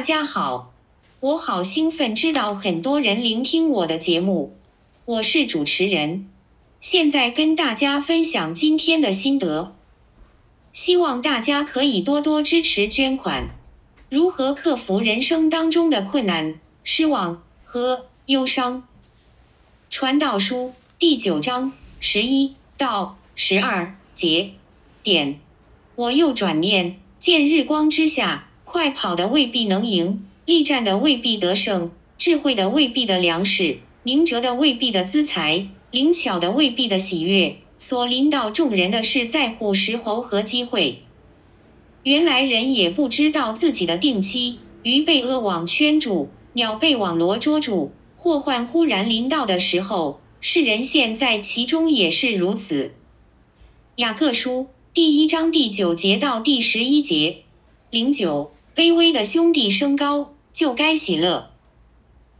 大家好，我好兴奋，知道很多人聆听我的节目。我是主持人，现在跟大家分享今天的心得。希望大家可以多多支持捐款。如何克服人生当中的困难、失望和忧伤？传道书第九章十一到十二节点。我又转念，见日光之下。快跑的未必能赢，力战的未必得胜，智慧的未必的粮食，明哲的未必的资财，灵巧的未必的喜悦。所临到众人的是在乎时候和机会。原来人也不知道自己的定期，鱼被恶网圈住，鸟被网罗捉住，祸患忽然临到的时候，世人陷在其中也是如此。雅各书第一章第九节到第十一节，零九。卑微的兄弟升高，就该喜乐；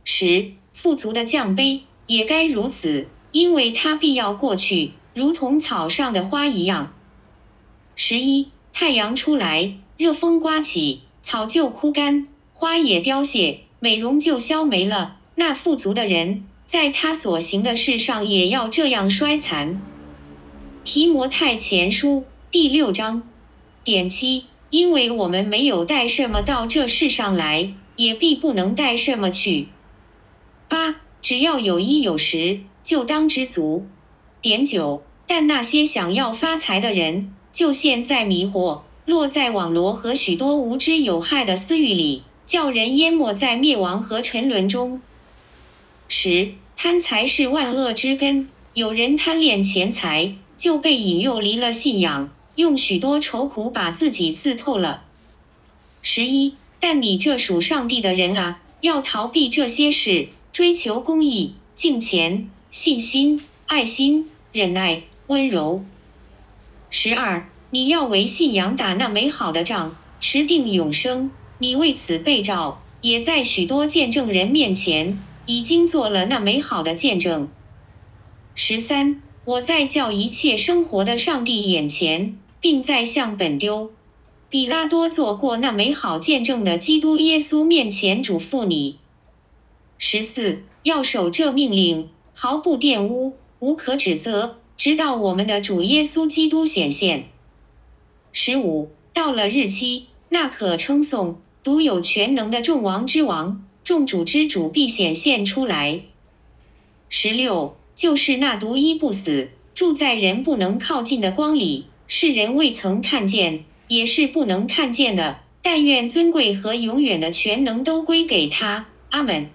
十富足的降卑，也该如此，因为他必要过去，如同草上的花一样。十一太阳出来，热风刮起，草就枯干，花也凋谢，美容就消没了。那富足的人，在他所行的事上也要这样衰残。提摩太前书第六章点七。因为我们没有带什么到这世上来，也必不能带什么去。八，只要有衣有食，就当知足。点九，但那些想要发财的人，就陷在迷惑，落在网罗和许多无知有害的私欲里，叫人淹没在灭亡和沉沦中。十，贪财是万恶之根，有人贪恋钱财，就被引诱离了信仰。用许多愁苦把自己刺透了。十一，但你这属上帝的人啊，要逃避这些事，追求公义、敬虔、信心、爱心、忍耐、温柔。十二，你要为信仰打那美好的仗，持定永生。你为此被召，也在许多见证人面前已经做了那美好的见证。十三，我在叫一切生活的上帝眼前。并在向本丢、比拉多做过那美好见证的基督耶稣面前嘱咐你：十四，要守这命令，毫不玷污，无可指责，直到我们的主耶稣基督显现。十五，到了日期，那可称颂、独有全能的众王之王、众主之主必显现出来。十六，就是那独一不死、住在人不能靠近的光里。世人未曾看见，也是不能看见的。但愿尊贵和永远的全能都归给他。阿门。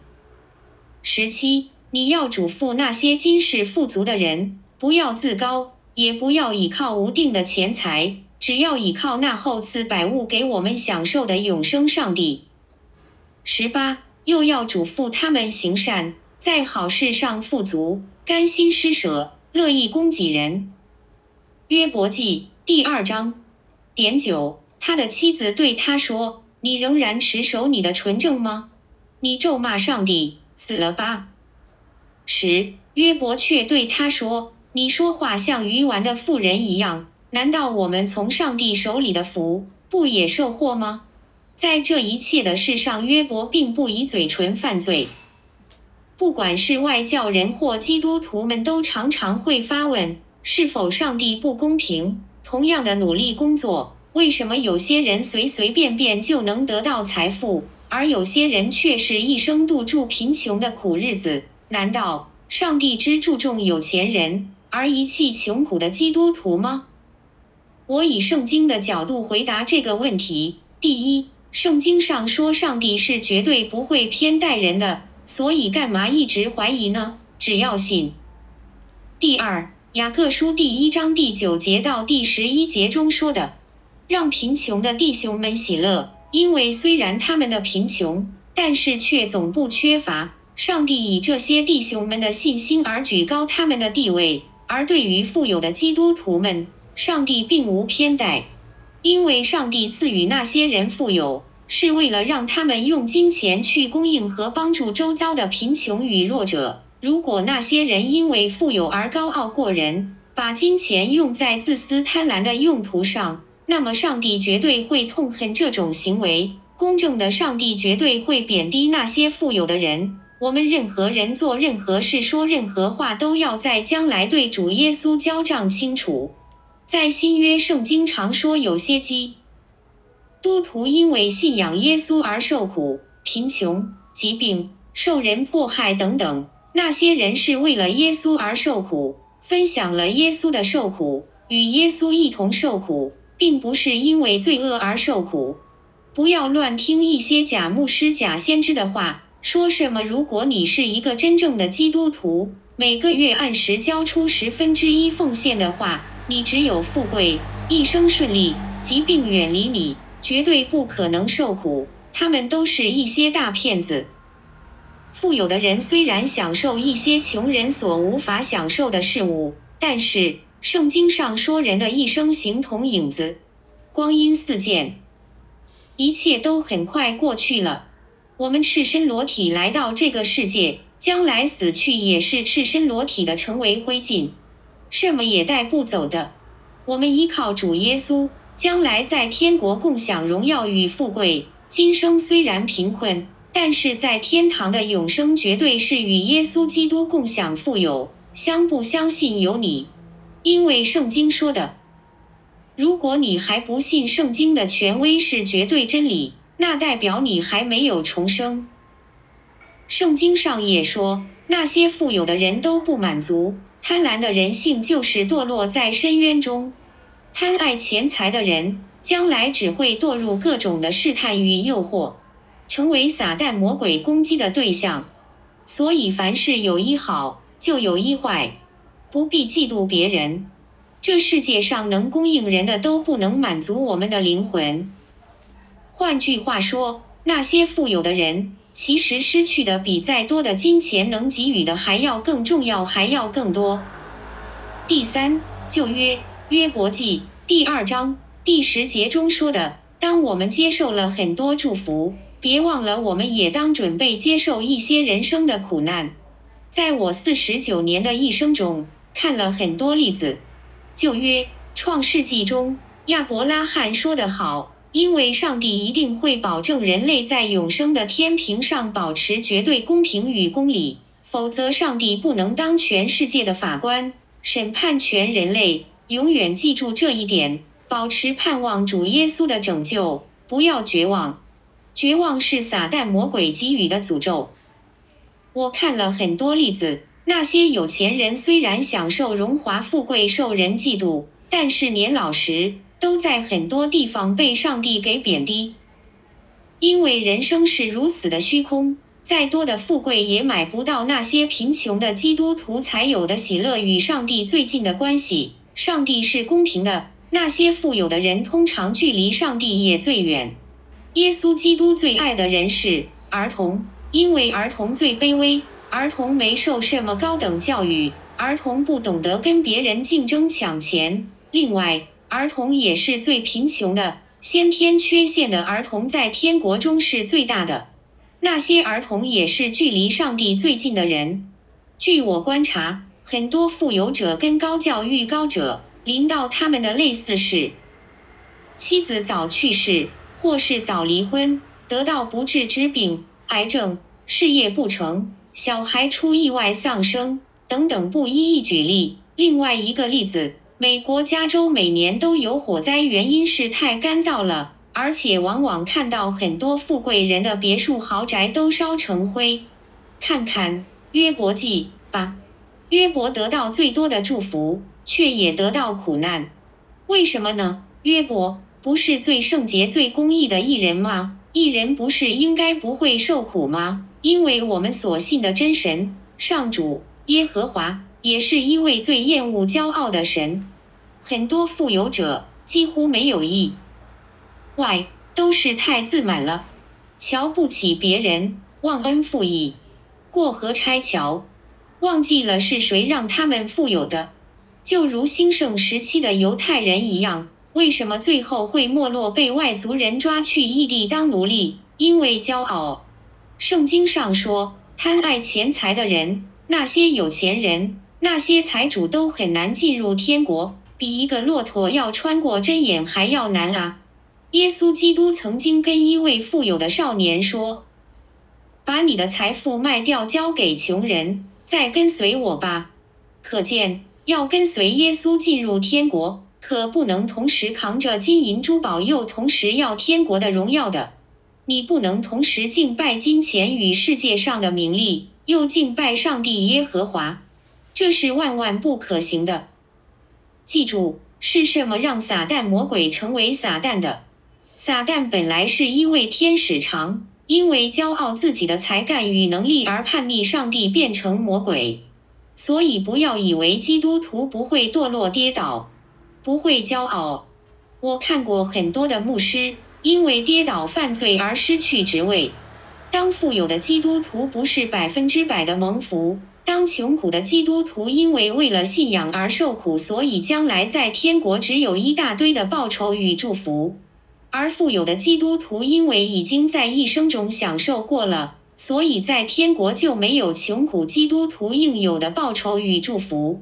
十七，你要嘱咐那些今世富足的人，不要自高，也不要倚靠无定的钱财，只要倚靠那厚赐百物给我们享受的永生上帝。十八，又要嘱咐他们行善，在好事上富足，甘心施舍，乐意供给人。约伯记第二章点九，他的妻子对他说：“你仍然持守你的纯正吗？你咒骂上帝，死了吧。”十，约伯却对他说：“你说话像愚顽的妇人一样。难道我们从上帝手里的福不也受祸吗？”在这一切的事上，约伯并不以嘴唇犯罪。不管是外教人或基督徒们，都常常会发问。是否上帝不公平？同样的努力工作，为什么有些人随随便便就能得到财富，而有些人却是一生度住贫穷的苦日子？难道上帝只注重有钱人，而遗弃穷苦的基督徒吗？我以圣经的角度回答这个问题：第一，圣经上说上帝是绝对不会偏待人的，所以干嘛一直怀疑呢？只要信。第二。雅各书第一章第九节到第十一节中说的，让贫穷的弟兄们喜乐，因为虽然他们的贫穷，但是却总不缺乏。上帝以这些弟兄们的信心而举高他们的地位，而对于富有的基督徒们，上帝并无偏待，因为上帝赐予那些人富有，是为了让他们用金钱去供应和帮助周遭的贫穷与弱者。如果那些人因为富有而高傲过人，把金钱用在自私贪婪的用途上，那么上帝绝对会痛恨这种行为。公正的上帝绝对会贬低那些富有的人。我们任何人做任何事、说任何话，都要在将来对主耶稣交账清楚。在新约圣经常说，有些基督徒因为信仰耶稣而受苦、贫穷、疾病、受人迫害等等。那些人是为了耶稣而受苦，分享了耶稣的受苦，与耶稣一同受苦，并不是因为罪恶而受苦。不要乱听一些假牧师、假先知的话。说什么？如果你是一个真正的基督徒，每个月按时交出十分之一奉献的话，你只有富贵，一生顺利，疾病远离你，绝对不可能受苦。他们都是一些大骗子。富有的人虽然享受一些穷人所无法享受的事物，但是圣经上说，人的一生形同影子，光阴似箭，一切都很快过去了。我们赤身裸体来到这个世界，将来死去也是赤身裸体的，成为灰烬，什么也带不走的。我们依靠主耶稣，将来在天国共享荣耀与富贵。今生虽然贫困，但是在天堂的永生绝对是与耶稣基督共享富有。相不相信有你？因为圣经说的，如果你还不信圣经的权威是绝对真理。那代表你还没有重生。圣经上也说，那些富有的人都不满足，贪婪的人性就是堕落在深渊中。贪爱钱财的人，将来只会堕入各种的试探与诱惑，成为撒旦魔鬼攻击的对象。所以，凡事有一好，就有一坏，不必嫉妒别人。这世界上能供应人的，都不能满足我们的灵魂。换句话说，那些富有的人其实失去的比再多的金钱能给予的还要更重要，还要更多。第三，旧约约伯记第二章第十节中说的：“当我们接受了很多祝福，别忘了我们也当准备接受一些人生的苦难。”在我四十九年的一生中，看了很多例子。旧约创世纪中，亚伯拉罕说得好。因为上帝一定会保证人类在永生的天平上保持绝对公平与公理，否则上帝不能当全世界的法官，审判全人类。永远记住这一点，保持盼望主耶稣的拯救，不要绝望。绝望是撒旦魔鬼给予的诅咒。我看了很多例子，那些有钱人虽然享受荣华富贵，受人嫉妒，但是年老时。都在很多地方被上帝给贬低，因为人生是如此的虚空，再多的富贵也买不到那些贫穷的基督徒才有的喜乐与上帝最近的关系。上帝是公平的，那些富有的人通常距离上帝也最远。耶稣基督最爱的人是儿童，因为儿童最卑微，儿童没受什么高等教育，儿童不懂得跟别人竞争抢钱。另外，儿童也是最贫穷的，先天缺陷的儿童在天国中是最大的。那些儿童也是距离上帝最近的人。据我观察，很多富有者跟高教育高者临到他们的类似是：妻子早去世，或是早离婚，得到不治之病、癌症，事业不成，小孩出意外丧生等等，不一一举例。另外一个例子。美国加州每年都有火灾，原因是太干燥了，而且往往看到很多富贵人的别墅、豪宅都烧成灰。看看约伯记吧，约伯得到最多的祝福，却也得到苦难，为什么呢？约伯不是最圣洁、最公义的艺人吗？艺人不是应该不会受苦吗？因为我们所信的真神上主耶和华。也是一位最厌恶骄傲的神，很多富有者几乎没有意外，都是太自满了，瞧不起别人，忘恩负义，过河拆桥，忘记了是谁让他们富有的，就如兴盛时期的犹太人一样，为什么最后会没落，被外族人抓去异地当奴隶？因为骄傲。圣经上说，贪爱钱财的人，那些有钱人。那些财主都很难进入天国，比一个骆驼要穿过针眼还要难啊！耶稣基督曾经跟一位富有的少年说：“把你的财富卖掉，交给穷人，再跟随我吧。”可见，要跟随耶稣进入天国，可不能同时扛着金银珠宝，又同时要天国的荣耀的。你不能同时敬拜金钱与世界上的名利，又敬拜上帝耶和华，这是万万不可行的。记住，是什么让撒旦魔鬼成为撒旦的？撒旦本来是一位天使长，因为骄傲自己的才干与能力而叛逆上帝，变成魔鬼。所以不要以为基督徒不会堕落跌倒，不会骄傲。我看过很多的牧师因为跌倒犯罪而失去职位。当富有的基督徒不是百分之百的蒙福，当穷苦的基督徒因为为了信仰而受苦，所以将来在天国只有一大堆的报酬与祝福。而富有的基督徒因为已经在一生中享受过了。所以在天国就没有穷苦基督徒应有的报酬与祝福。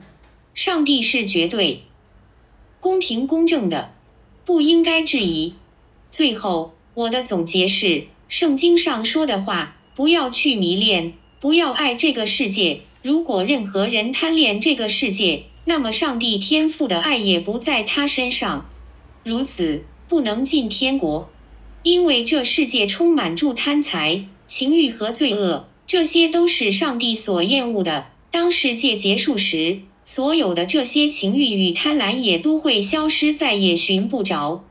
上帝是绝对公平公正的，不应该质疑。最后，我的总结是：圣经上说的话，不要去迷恋，不要爱这个世界。如果任何人贪恋这个世界，那么上帝天赋的爱也不在他身上。如此，不能进天国，因为这世界充满住贪财。情欲和罪恶，这些都是上帝所厌恶的。当世界结束时，所有的这些情欲与贪婪也都会消失，再也寻不着。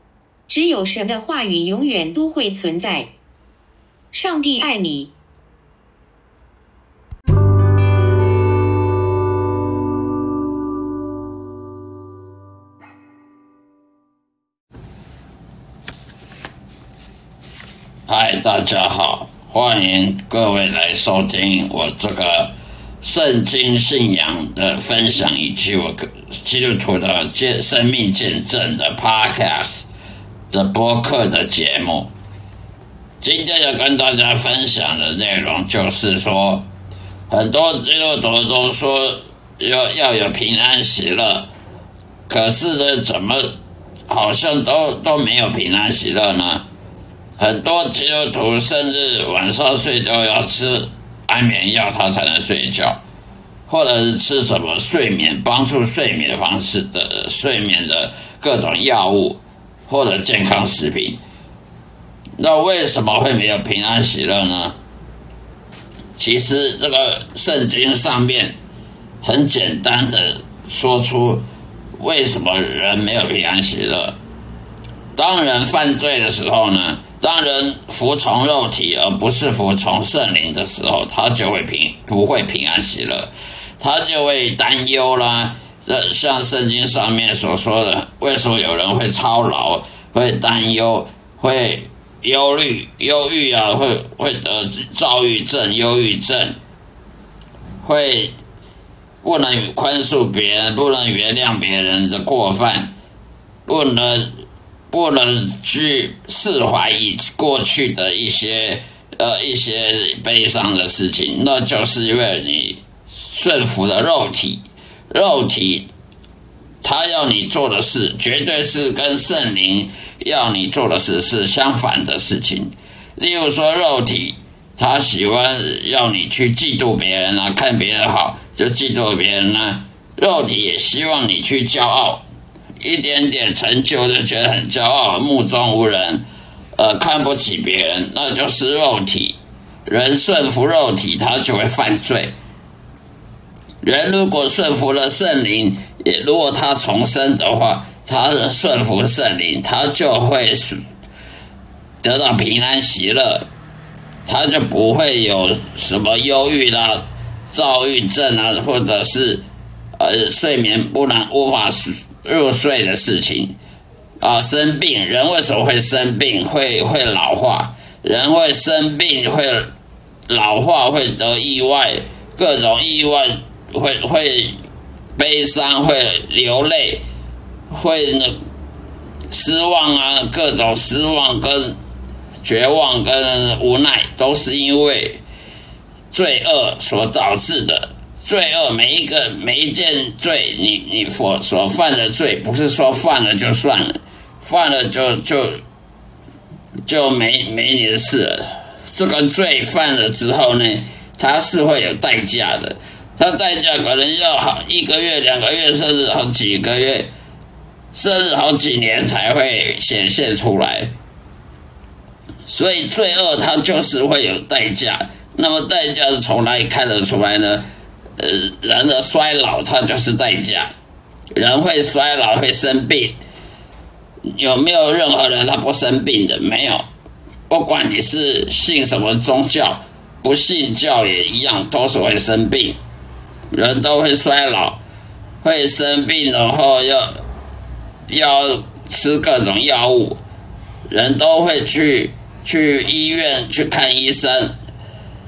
只有神的话语永远都会存在。上帝爱你。嗨，大家好。欢迎各位来收听我这个圣经信仰的分享，以及我基督徒的见生命见证的 Podcast 的播客的节目。今天要跟大家分享的内容就是说，很多基督徒都说要要有平安喜乐，可是呢，怎么好像都都没有平安喜乐呢？很多基督徒甚至晚上睡觉要吃安眠药，他才能睡觉，或者是吃什么睡眠帮助睡眠方式的睡眠的各种药物或者健康食品。那为什么会没有平安喜乐呢？其实这个圣经上面很简单的说出为什么人没有平安喜乐。当人犯罪的时候呢？当人服从肉体而不是服从圣灵的时候，他就会平不会平安喜乐，他就会担忧啦。这像圣经上面所说的，为什么有人会操劳、会担忧、会忧虑、忧郁啊？会会得躁郁症、忧郁症，会不能宽恕别人，不能原谅别人的过犯，不能。不能去释怀以过去的一些呃一些悲伤的事情，那就是因为你顺服了肉体，肉体他要你做的事，绝对是跟圣灵要你做的事是相反的事情。例如说，肉体他喜欢要你去嫉妒别人啊，看别人好就嫉妒别人啊，肉体也希望你去骄傲。一点点成就就觉得很骄傲，目中无人，呃，看不起别人，那就是肉体。人顺服肉体，他就会犯罪。人如果顺服了圣灵，也如果他重生的话，他的顺服圣灵，他就会得到平安喜乐，他就不会有什么忧郁啦、躁郁症啊，或者是呃睡眠不能无法入睡的事情啊，生病，人为什么会生病？会会老化，人会生病，会老化，会得意外，各种意外，会会悲伤，会流泪，会那失望啊，各种失望跟绝望跟无奈，都是因为罪恶所导致的。罪恶，每一个每一件罪，你你所所犯的罪，不是说犯了就算了，犯了就就就没没你的事了。这个罪犯了之后呢，他是会有代价的，他代价可能要好一个月、两个月，甚至好几个月，甚至好几年才会显现出来。所以罪恶它就是会有代价。那么代价是从哪里看得出来呢？呃，人的衰老它就是代价，人会衰老会生病。有没有任何人他不生病的？没有，不管你是信什么宗教，不信教也一样，都是会生病。人都会衰老，会生病，然后要要吃各种药物，人都会去去医院去看医生，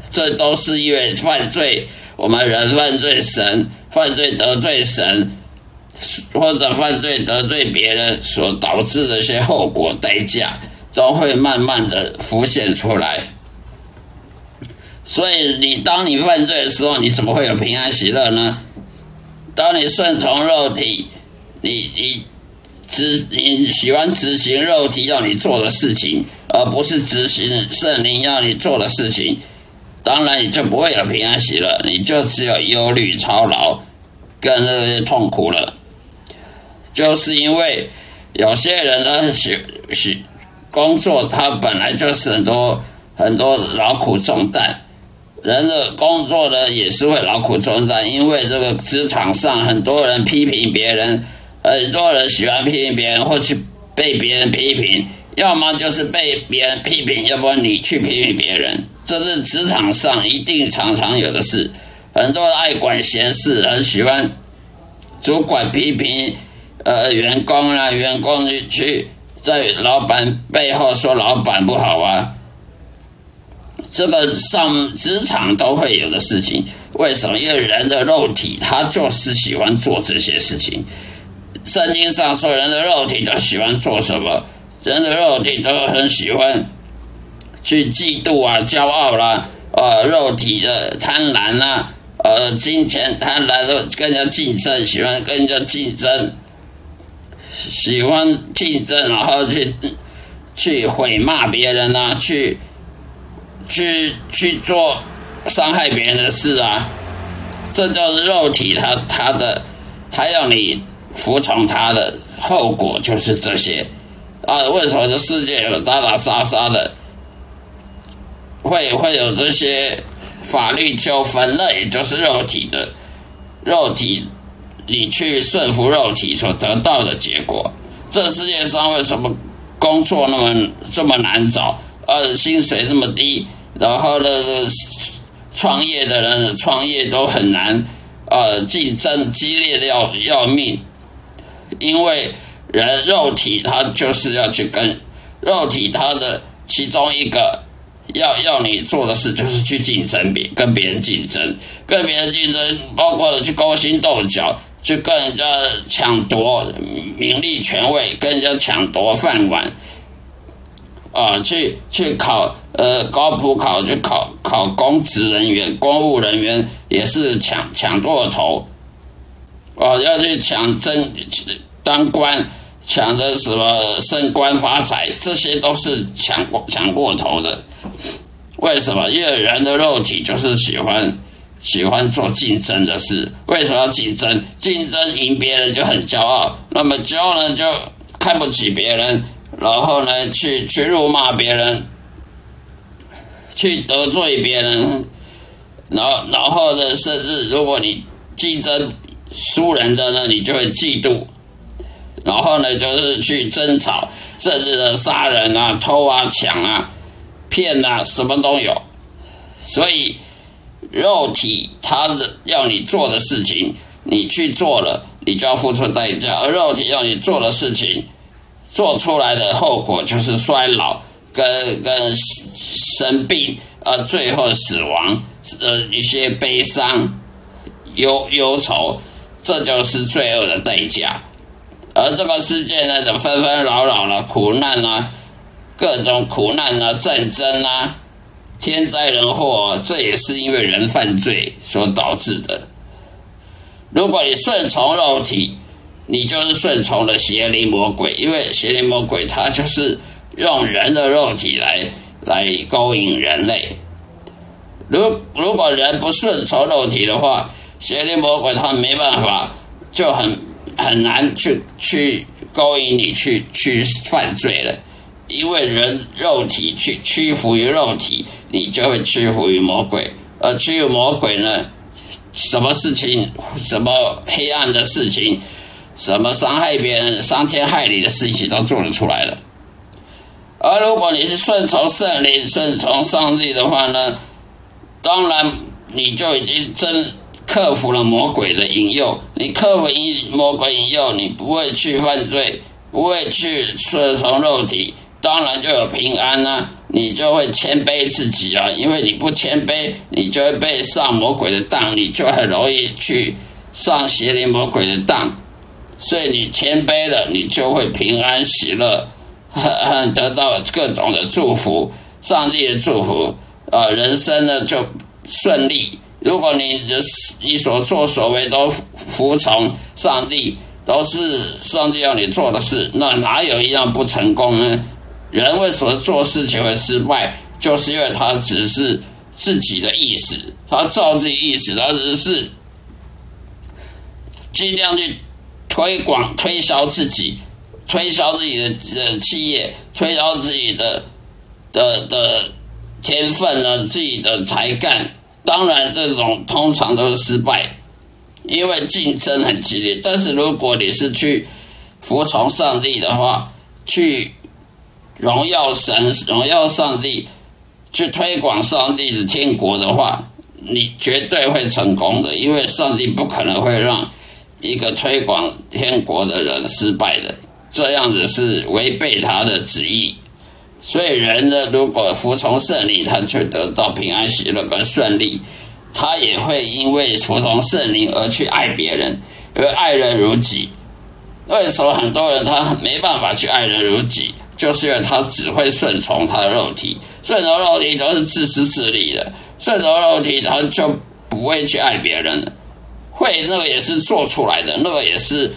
这都是因为犯罪。我们人犯罪，神犯罪得罪神。或者犯罪得罪别人所导致的一些后果代价，都会慢慢的浮现出来。所以，你当你犯罪的时候，你怎么会有平安喜乐呢？当你顺从肉体，你你执你喜欢执行肉体要你做的事情，而不是执行圣灵要你做的事情，当然你就不会有平安喜乐，你就只有忧虑操劳跟那些痛苦了。就是因为有些人呢，喜喜工作，他本来就是很多很多劳苦重担。人的工作呢，也是会劳苦重担，因为这个职场上很多人批评别人，很多人喜欢批评别人，或去被别人批评，要么就是被别人批评，要不然你去批评别人，这是职场上一定常常有的事。很多爱管闲事，很喜欢主管批评。呃，员工啊，员工去在老板背后说老板不好啊，这个上职场都会有的事情。为什么？因为人的肉体他就是喜欢做这些事情。圣经上说，人的肉体就喜欢做什么？人的肉体都很喜欢去嫉妒啊、骄傲啦，呃，肉体的贪婪啊，呃，金钱贪婪的跟人家竞争，喜欢跟人家竞争。喜欢竞争，然后去去毁骂别人呐，去去去做伤害别人的事啊，这就是肉体他他的他要你服从他的后果就是这些啊。为什么这世界有打打杀杀的，会会有这些法律纠纷？那也就是肉体的肉体。你去顺服肉体所得到的结果，这世界上为什么工作那么这么难找，呃，薪水这么低，然后呢，创业的人创业都很难，呃，竞争激烈的要要命，因为人肉体它就是要去跟肉体它的其中一个要要你做的事就是去竞争别跟别人竞争，跟别人竞争包括了去勾心斗角。去跟人家抢夺名利权位，跟人家抢夺饭碗，啊，去去考呃高普考去考考公职人员、公务人员也是抢抢过头，哦，要去抢争当官，抢着什么升官发财，这些都是抢过抢过头的。为什么？因为人的肉体就是喜欢。喜欢做竞争的事，为什么要竞争？竞争赢别人就很骄傲，那么骄傲呢就看不起别人，然后呢去去辱骂别人，去得罪别人，然后然后呢甚至如果你竞争输人的呢，你就会嫉妒，然后呢就是去争吵，甚至呢杀人啊、偷啊、抢啊、骗啊，什么都有，所以。肉体它是要你做的事情，你去做了，你就要付出代价；而肉体要你做的事情，做出来的后果就是衰老、跟跟生病，呃，最后死亡，呃，一些悲伤、忧忧愁，这就是罪恶的代价。而这个世界呢，的纷纷扰扰了苦难啊，各种苦难啊，战争啊。天灾人祸，这也是因为人犯罪所导致的。如果你顺从肉体，你就是顺从了邪灵魔鬼，因为邪灵魔鬼他就是用人的肉体来来勾引人类。如如果人不顺从肉体的话，邪灵魔鬼他没办法，就很很难去去勾引你去去犯罪了。因为人肉体去屈服于肉体，你就会屈服于魔鬼。而屈服魔鬼呢，什么事情，什么黑暗的事情，什么伤害别人、伤天害理的事情都做得出来了。而如果你是顺从圣灵、顺从上帝的话呢，当然你就已经真克服了魔鬼的引诱。你克服引魔鬼引诱，你不会去犯罪，不会去顺从肉体。当然就有平安呢，你就会谦卑自己啊，因为你不谦卑，你就会被上魔鬼的当，你就很容易去上邪灵魔鬼的当。所以你谦卑了，你就会平安喜乐，得到各种的祝福，上帝的祝福，呃，人生呢就顺利。如果你的你所作所为都服从上帝，都是上帝要你做的事，那哪有一样不成功呢？人为什么做事情会失败？就是因为他只是自己的意思，他照自己意思，他只是尽量去推广、推销自己，推销自己的的企业，推销自己的的的天分呢，自己的才干。当然，这种通常都是失败，因为竞争很激烈。但是如果你是去服从上帝的话，去。荣耀神，荣耀上帝，去推广上帝的天国的话，你绝对会成功的，因为上帝不可能会让一个推广天国的人失败的，这样子是违背他的旨意。所以人呢，如果服从圣灵，他却得到平安喜乐跟顺利，他也会因为服从圣灵而去爱别人，因为爱人如己。为什么很多人他没办法去爱人如己？就是因为他只会顺从他的肉体，顺从肉体都是自私自利的，顺从肉体他就不会去爱别人了。会那个也是做出来的，那个也是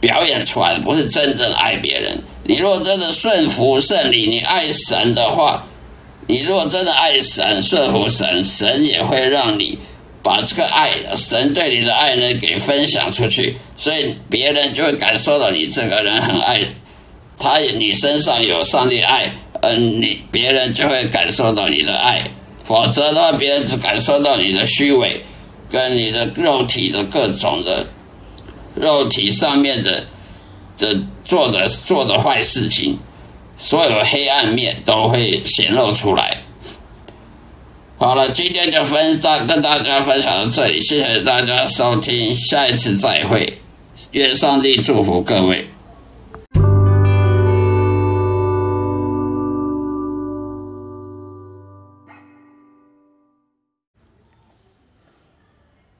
表演出来的，不是真正爱别人。你如果真的顺服圣灵，你爱神的话，你如果真的爱神，顺服神，神也会让你把这个爱，神对你的爱呢给分享出去，所以别人就会感受到你这个人很爱。他你身上有上帝爱，嗯，你别人就会感受到你的爱，否则的话，别人只感受到你的虚伪，跟你的肉体的各种的肉体上面的的做的做的坏事情，所有黑暗面都会显露出来。好了，今天就分大跟大家分享到这里，谢谢大家收听，下一次再会，愿上帝祝福各位。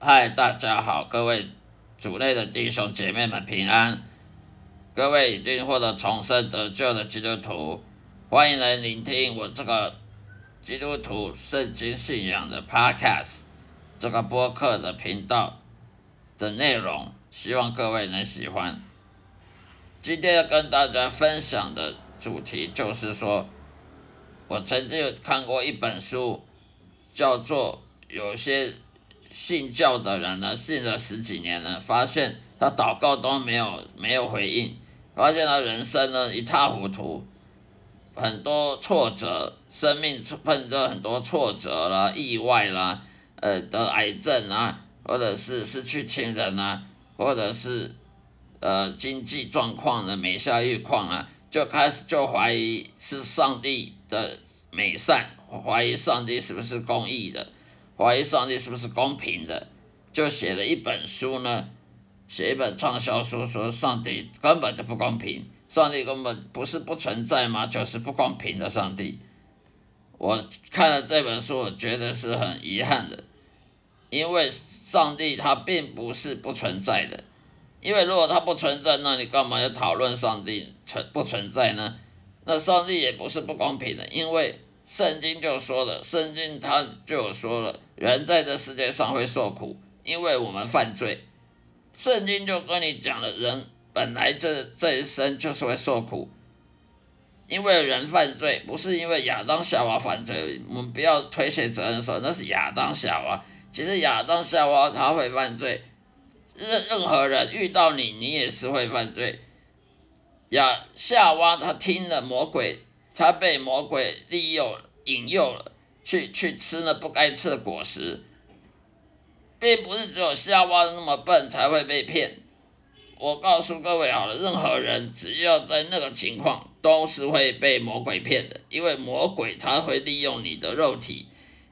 嗨，大家好，各位主内的弟兄姐妹们平安。各位已经获得重生得救的基督徒，欢迎来聆听我这个基督徒圣经信仰的 Podcast 这个播客的频道的内容，希望各位能喜欢。今天要跟大家分享的主题就是说，我曾经有看过一本书，叫做有些。信教的人呢，信了十几年了，发现他祷告都没有没有回应，发现他人生呢一塌糊涂，很多挫折，生命碰着很多挫折啦、意外啦，呃，得癌症啊，或者是失去亲人啊，或者是呃经济状况的每下愈况啊，就开始就怀疑是上帝的美善，怀疑上帝是不是公义的。怀疑上帝是不是公平的，就写了一本书呢？写一本畅销书，说上帝根本就不公平，上帝根本不是不存在吗？就是不公平的上帝。我看了这本书，我觉得是很遗憾的，因为上帝他并不是不存在的，因为如果他不存在，那你干嘛要讨论上帝存不存在呢？那上帝也不是不公平的，因为。圣经就说了，圣经他就说了，人在这世界上会受苦，因为我们犯罪。圣经就跟你讲了，人本来这这一生就是会受苦，因为人犯罪，不是因为亚当夏娃犯罪，我们不要推卸责任说那是亚当夏娃。其实亚当夏娃他会犯罪，任任何人遇到你，你也是会犯罪。亚夏娃他听了魔鬼，他被魔鬼利用引诱了，去去吃那不该吃的果实，并不是只有夏娃那么笨才会被骗。我告诉各位好了，任何人只要在那个情况，都是会被魔鬼骗的，因为魔鬼他会利用你的肉体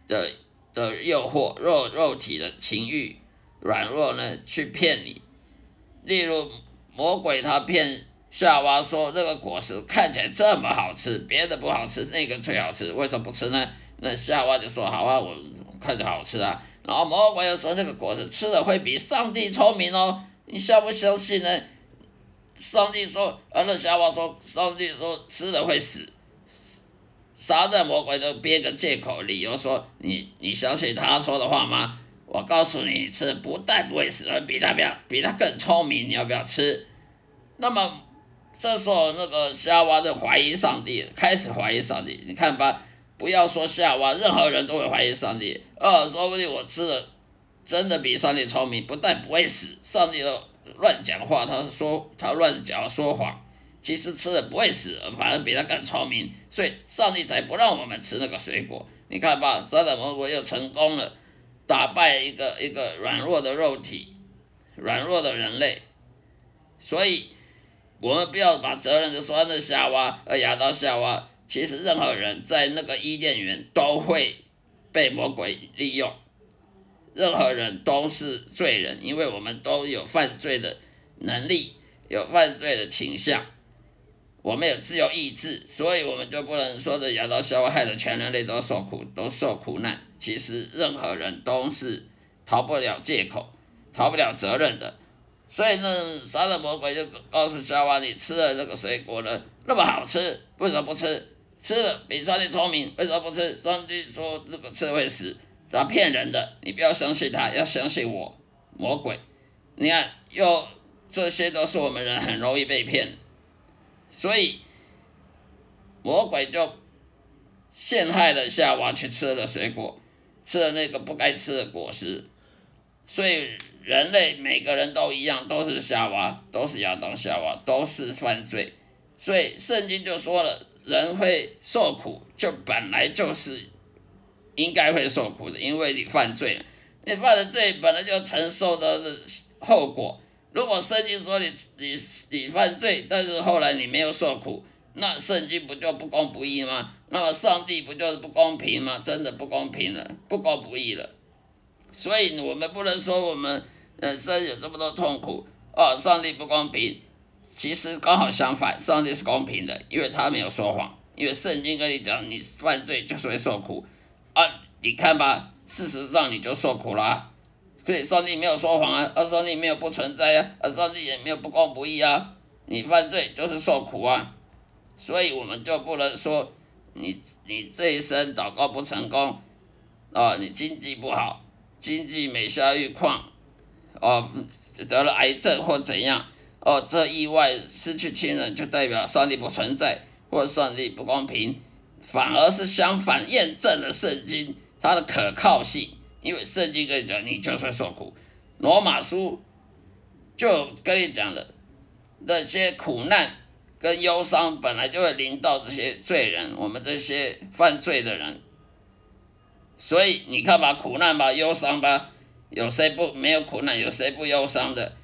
的的诱惑，肉肉体的情欲软弱呢，去骗你。例如，魔鬼他骗夏娃说，那个果实看起来这么好吃，别的不好吃，那个最好吃，为什么不吃呢？那夏娃就说：“好啊，我看着好吃啊。”然后魔鬼又说：“那个果子吃了会比上帝聪明哦。”你相不相信呢？上帝说，而那夏娃说，上帝说吃了会死，撒旦魔鬼都编个借口理由说，你你相信他说的话吗？我告诉你，吃不但不会死，而比他比比他更聪明，你要不要吃？那么这时候那个夏娃就怀疑上帝，开始怀疑上帝。你看吧，不要说夏娃，任何人都会怀疑上帝。二，说不定我吃了。真的比上帝聪明，不但不会死，上帝都乱讲话，他说他乱讲说谎，其实吃了不会死，反而比他更聪明，所以上帝才不让我们吃那个水果。你看吧，撒旦魔鬼又成功了，打败一个一个软弱的肉体，软弱的人类，所以我们不要把责任就说那夏娃，呃亚当夏娃，其实任何人在那个伊甸园都会被魔鬼利用。任何人都是罪人，因为我们都有犯罪的能力，有犯罪的倾向，我们有自由意志，所以我们就不能说的亚当夏娃害的全人类都受苦，都受苦难。其实任何人都是逃不了借口，逃不了责任的。所以呢，杀了魔鬼就告诉夏娃：“你吃了那个水果呢，那么好吃，为什么不吃？吃了比上帝聪明，为什么不吃？上帝说这个吃会死。”他骗人的，你不要相信他，要相信我，魔鬼。你看，又这些都是我们人很容易被骗，所以魔鬼就陷害了夏娃，去吃了水果，吃了那个不该吃的果实。所以人类每个人都一样，都是夏娃，都是亚当夏娃，都是犯罪。所以圣经就说了，人会受苦，就本来就是。应该会受苦的，因为你犯罪，你犯的罪本来就承受的后果。如果圣经说你你你犯罪，但是后来你没有受苦，那圣经不就不公不义吗？那么上帝不就是不公平吗？真的不公平了，不公不义了。所以我们不能说我们人生有这么多痛苦哦，上帝不公平。其实刚好相反，上帝是公平的，因为他没有说谎，因为圣经跟你讲，你犯罪就是会受苦。啊，你看吧，事实上你就受苦了，所以上帝没有说谎啊，而上帝没有不存在啊，而上帝也没有不公不义啊，你犯罪就是受苦啊，所以我们就不能说你你这一生祷告不成功，啊，你经济不好，经济每下愈况，哦，得了癌症或怎样，哦，这意外失去亲人就代表上帝不存在，或上帝不公平。反而是相反，验证了圣经它的可靠性。因为圣经跟你讲，你就算受苦。罗马书就跟你讲的那些苦难跟忧伤，本来就会临到这些罪人，我们这些犯罪的人。所以你看吧，苦难吧，忧伤吧，有谁不没有苦难？有谁不忧伤的？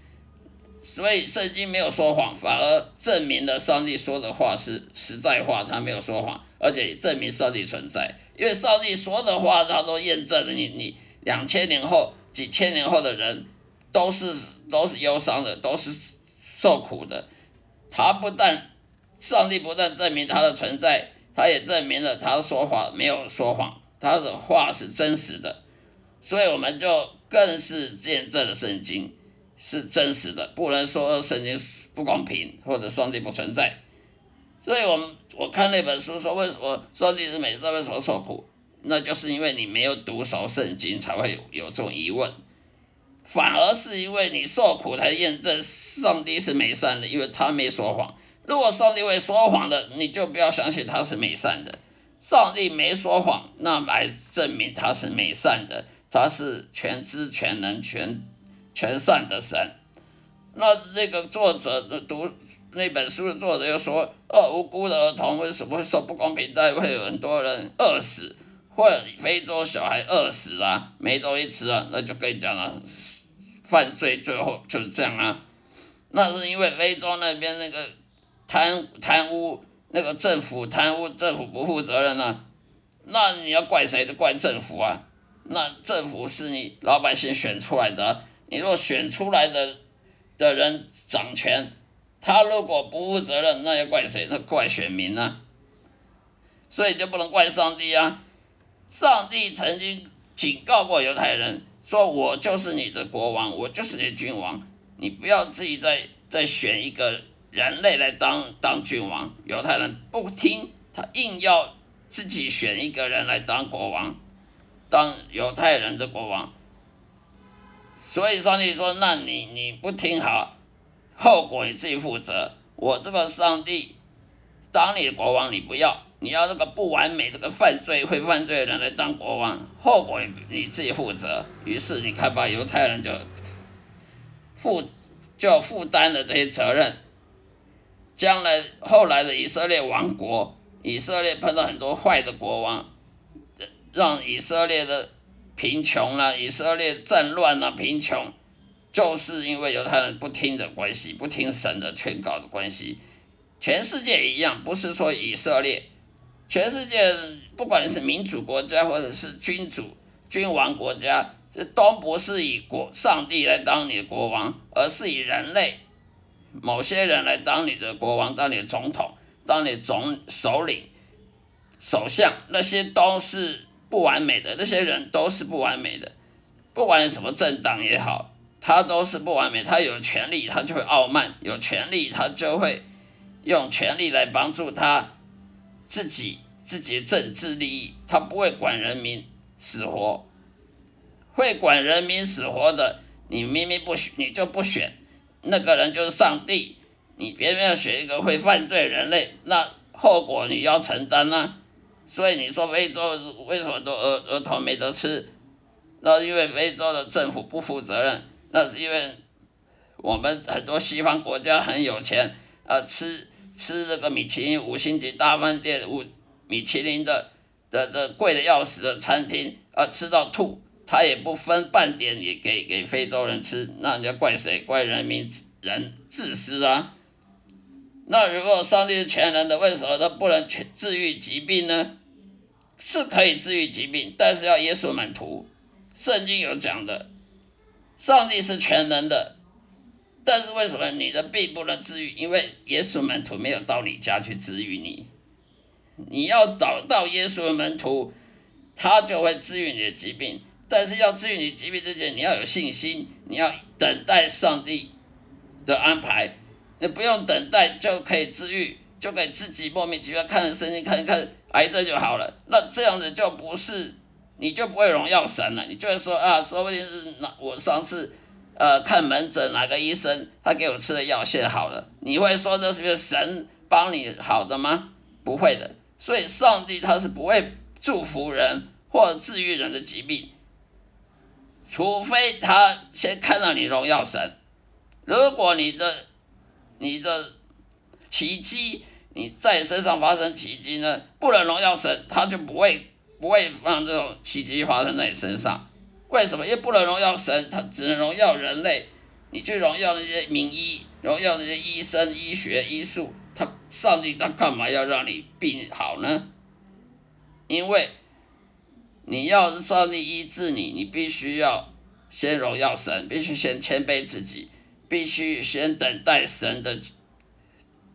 所以圣经没有说谎，反而证明了上帝说的话是实在话，他没有说谎，而且证明上帝存在。因为上帝说的话，他都验证了。你你两千年后、几千年后的人，都是都是忧伤的，都是受苦的。他不但上帝不但证明他的存在，他也证明了他说话没有说谎，他的话是真实的。所以我们就更是见证了圣经。是真实的，不能说圣经不公平或者上帝不存在。所以，我们我看那本书说，为什么上帝是美善，为什么受苦？那就是因为你没有读熟圣经，才会有有这种疑问。反而是因为你受苦才验证上帝是美善的，因为他没说谎，如果上帝会说谎的，你就不要相信他是美善的。上帝没说谎，那来证明他是美善的，他是全知全能全全善的神。那那个作者读那本书的作者又说，呃，无辜的儿童为什么会受不公平待遇？会有很多人饿死，或者非洲小孩饿死啊，没东西吃啊，那就跟你讲了，犯罪最后就是这样啊。那是因为非洲那边那个贪贪污，那个政府贪污，政府不负责任啊。那你要怪谁？就怪政府啊。那政府是你老百姓选出来的，你若选出来的的人掌权，他如果不负责任，那要怪谁？那怪选民啊。所以就不能怪上帝啊。上帝曾经警告过犹太人，说我就是你的国王，我就是你的君王。你不要自己再再选一个人类来当当君王，犹太人不听，他硬要自己选一个人来当国王，当犹太人的国王。所以上帝说：“那你你不听好，后果你自己负责。我这个上帝当你的国王，你不要，你要那个不完美、这个犯罪会犯罪的人来当国王，后果你你自己负责。”于是你看吧，犹太人就。负就负担了这些责任，将来后来的以色列王国，以色列碰到很多坏的国王，让以色列的贫穷了，以色列战乱了，贫穷，就是因为犹太人不听的关系，不听神的劝告的关系。全世界一样，不是说以色列，全世界不管是民主国家或者是君主君王国家。这都不是以国上帝来当你的国王，而是以人类某些人来当你的国王，当你的总统，当你的总首领、首相，那些都是不完美的，那些人都是不完美的。不管什么政党也好，他都是不完美。他有权利，他就会傲慢；有权利，他就会用权力来帮助他自己自己的政治利益。他不会管人民死活。会管人民死活的，你明明不选，你就不选，那个人就是上帝。你偏偏要选一个会犯罪人类，那后果你要承担啊。所以你说非洲为什么都儿儿童没得吃？那因为非洲的政府不负责任。那是因为我们很多西方国家很有钱，啊，吃吃这个米其林五星级大饭店，五米其林的的的贵的要死的餐厅，啊，吃到吐。他也不分半点，也给给非洲人吃，那你要怪谁？怪人民人自私啊！那如果上帝是全能的，为什么他不能全治愈疾病呢？是可以治愈疾病，但是要耶稣门徒。圣经有讲的，上帝是全能的，但是为什么你的病不能治愈？因为耶稣门徒没有到你家去治愈你。你要找到耶稣的门徒，他就会治愈你的疾病。但是要治愈你疾病之前，你要有信心，你要等待上帝的安排。你不用等待就可以治愈，就可以自己莫名其妙看着圣经看一看癌症就好了。那这样子就不是，你就不会荣耀神了。你就会说啊，说不定是那我上次呃看门诊哪个医生他给我吃的药现好了。你会说这是神帮你好的吗？不会的。所以上帝他是不会祝福人或治愈人的疾病。除非他先看到你荣耀神，如果你的你的奇迹你在身上发生奇迹呢，不能荣耀神，他就不会不会让这种奇迹发生在你身上。为什么？因为不能荣耀神，他只能荣耀人类。你去荣耀那些名医，荣耀那些医生、医学、医术，他上帝他干嘛要让你病好呢？因为。你要是上帝医治你，你必须要先荣耀神，必须先谦卑自己，必须先等待神的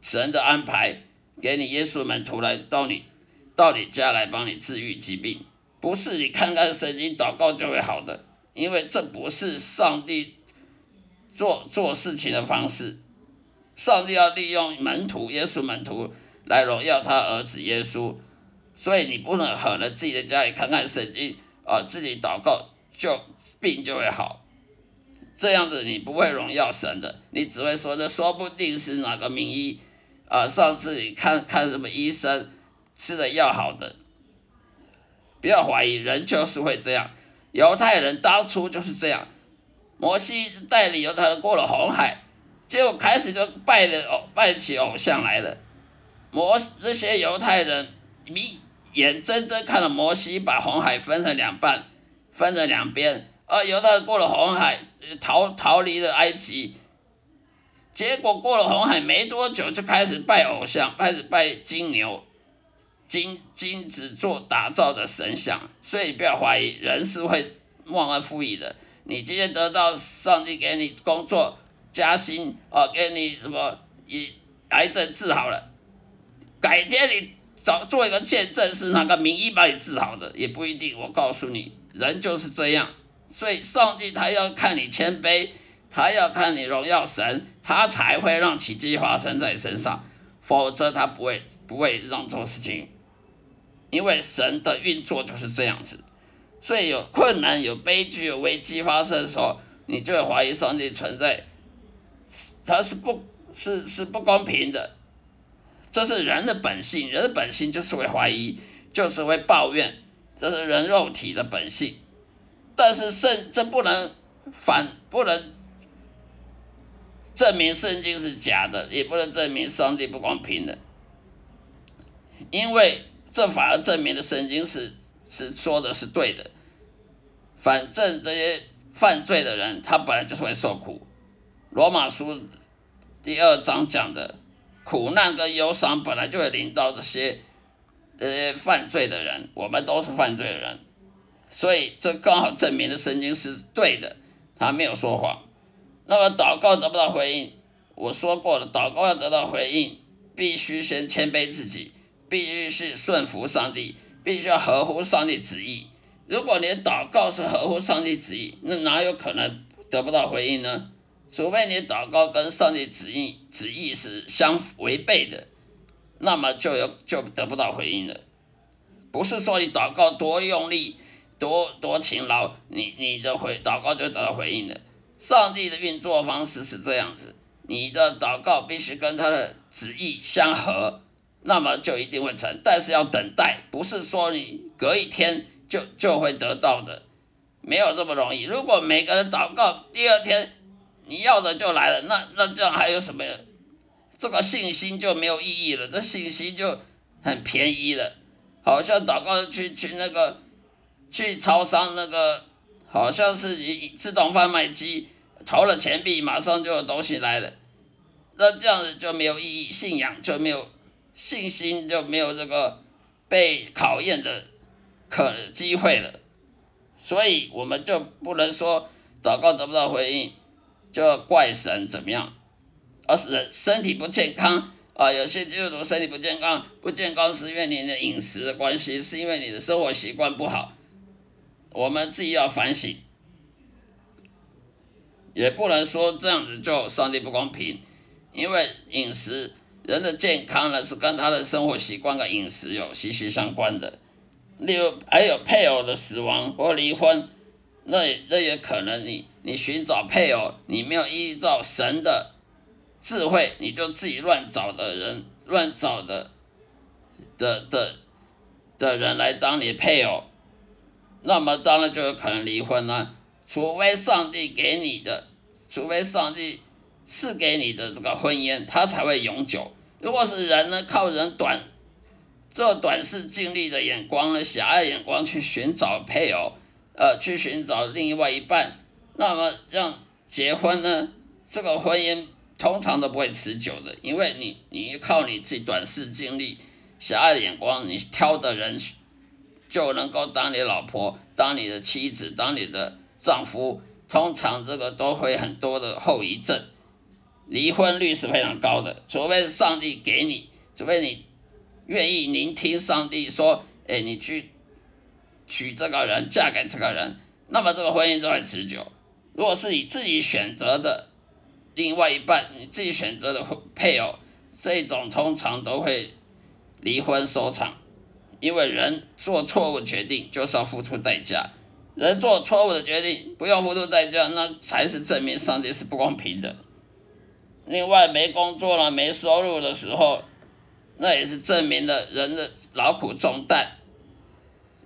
神的安排，给你耶稣门徒来到你到你家来帮你治愈疾病，不是你看看圣经祷告就会好的，因为这不是上帝做做事情的方式。上帝要利用门徒耶稣门徒来荣耀他儿子耶稣。所以你不能狠了自己的家里看看圣经啊，自己祷告就病就会好，这样子你不会荣耀神的，你只会说这说不定是哪个名医啊，上次你看看什么医生，吃的药好的，不要怀疑，人就是会这样。犹太人当初就是这样，摩西带领犹太人过了红海，结果开始就拜的偶拜起偶像来了。摩那些犹太人，你眼睁睁看着摩西把红海分成两半，分成两边，啊犹太人过了红海，逃逃离了埃及。结果过了红海没多久，就开始拜偶像，开始拜金牛、金金子做打造的神像。所以你不要怀疑，人是会忘恩负义的。你今天得到上帝给你工作加薪，哦，给你什么以癌症治好了，改天你找做一个见证，是哪个名医把你治好的，也不一定。我告诉你，人就是这样。所以上帝他要看你谦卑。他要看你荣耀神，他才会让奇迹发生在身上，否则他不会不会让这种事情。因为神的运作就是这样子，所以有困难、有悲剧、有危机发生的时候，你就会怀疑上帝存在，他是不，是是不公平的，这是人的本性，人的本性就是会怀疑，就是会抱怨，这是人肉体的本性，但是圣这不能反不能。证明圣经是假的，也不能证明上帝不公平的，因为这反而证明了圣经是是说的是对的。反正这些犯罪的人，他本来就是会受苦。罗马书第二章讲的苦难跟忧伤，本来就会临到这些呃犯罪的人。我们都是犯罪的人，所以这刚好证明了圣经是对的，他没有说谎。那么祷告得不到回应，我说过了，祷告要得到回应，必须先谦卑自己，必须是顺服上帝，必须要合乎上帝旨意。如果你祷告是合乎上帝旨意，那哪有可能得不到回应呢？除非你祷告跟上帝旨意旨意是相违背的，那么就有就得不到回应了。不是说你祷告多用力、多多勤劳，你你的回祷告就得到回应了。上帝的运作方式是这样子，你的祷告必须跟他的旨意相合，那么就一定会成。但是要等待，不是说你隔一天就就会得到的，没有这么容易。如果每个人祷告第二天你要的就来了，那那这样还有什么？这个信心就没有意义了，这信心就很便宜了，好像祷告去去那个去超商那个。好像是一自动贩卖机投了钱币，马上就有东西来了，那这样子就没有意义，信仰就没有信心，就没有这个被考验的可机会了。所以我们就不能说祷告得不到回应就要怪神怎么样，而是身体不健康啊。有些基督徒身体不健康，不健康是因为你的饮食的关系，是因为你的生活习惯不好。我们自己要反省，也不能说这样子就上帝不公平，因为饮食人的健康呢是跟他的生活习惯跟饮食有息息相关的。例如还有配偶的死亡或离婚，那那也可能你你寻找配偶，你没有依照神的智慧，你就自己乱找的人，乱找的的的的人来当你配偶。那么当然就有可能离婚了，除非上帝给你的，除非上帝赐给你的这个婚姻，它才会永久。如果是人呢，靠人短，这短视、尽力的眼光呢，狭隘眼光去寻找配偶，呃，去寻找另外一半，那么这样结婚呢，这个婚姻通常都不会持久的，因为你你靠你自己短视、尽力、狭隘眼光，你挑的人。就能够当你老婆、当你的妻子、当你的丈夫，通常这个都会很多的后遗症，离婚率是非常高的。除非是上帝给你，除非你愿意聆听上帝说，哎，你去娶这个人、嫁给这个人，那么这个婚姻就会持久。如果是你自己选择的另外一半，你自己选择的配偶，这种通常都会离婚收场。因为人做错误决定就是要付出代价，人做错误的决定不用付出代价，那才是证明上帝是不公平的。另外没工作了、没收入的时候，那也是证明了人的劳苦重担。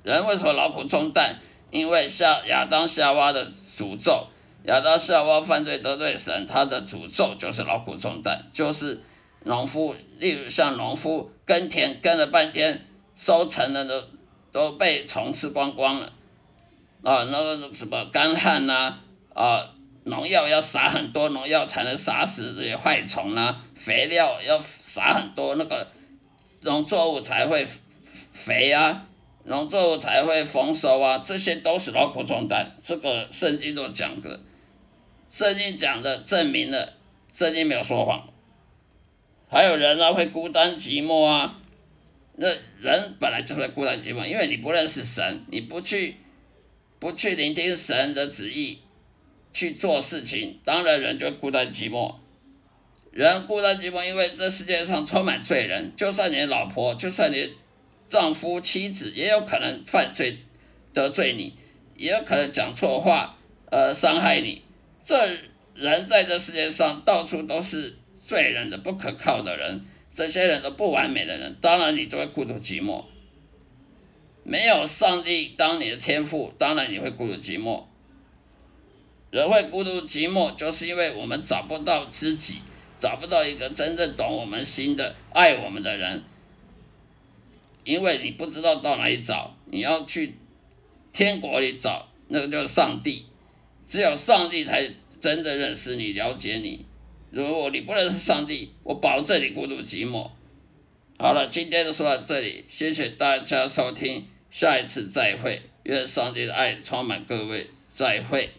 人为什么劳苦重担？因为夏亚当夏娃的诅咒，亚当夏娃犯罪得罪神，他的诅咒就是劳苦重担，就是农夫，例如像农夫耕田耕了半天，收成的都都被虫吃光光了，啊，那个什么干旱呐，啊。农药要撒很多，农药才能杀死这些害虫啊。肥料要撒很多，那个农作物才会肥啊，农作物才会丰收啊。这些都是劳苦重担，这个圣经都讲的，圣经讲的证明了，圣经没有说谎。还有人啊，会孤单寂寞啊，那人本来就会孤单寂寞，因为你不认识神，你不去不去聆听神的旨意。去做事情，当然人就孤单寂寞。人孤单寂寞，因为这世界上充满罪人。就算你老婆，就算你丈夫、妻子，也有可能犯罪得罪你，也有可能讲错话，呃，伤害你。这人在这世界上到处都是罪人的、不可靠的人，这些人都不完美的人，当然你就会孤独寂寞。没有上帝当你的天赋，当然你会孤独寂寞。人会孤独寂寞，就是因为我们找不到知己，找不到一个真正懂我们心的、爱我们的人。因为你不知道到哪里找，你要去天国里找，那个就是上帝。只有上帝才真正认识你、了解你。如果你不认识上帝，我保证你孤独寂寞。好了，今天就说到这里，谢谢大家收听，下一次再会。愿上帝的爱充满各位，再会。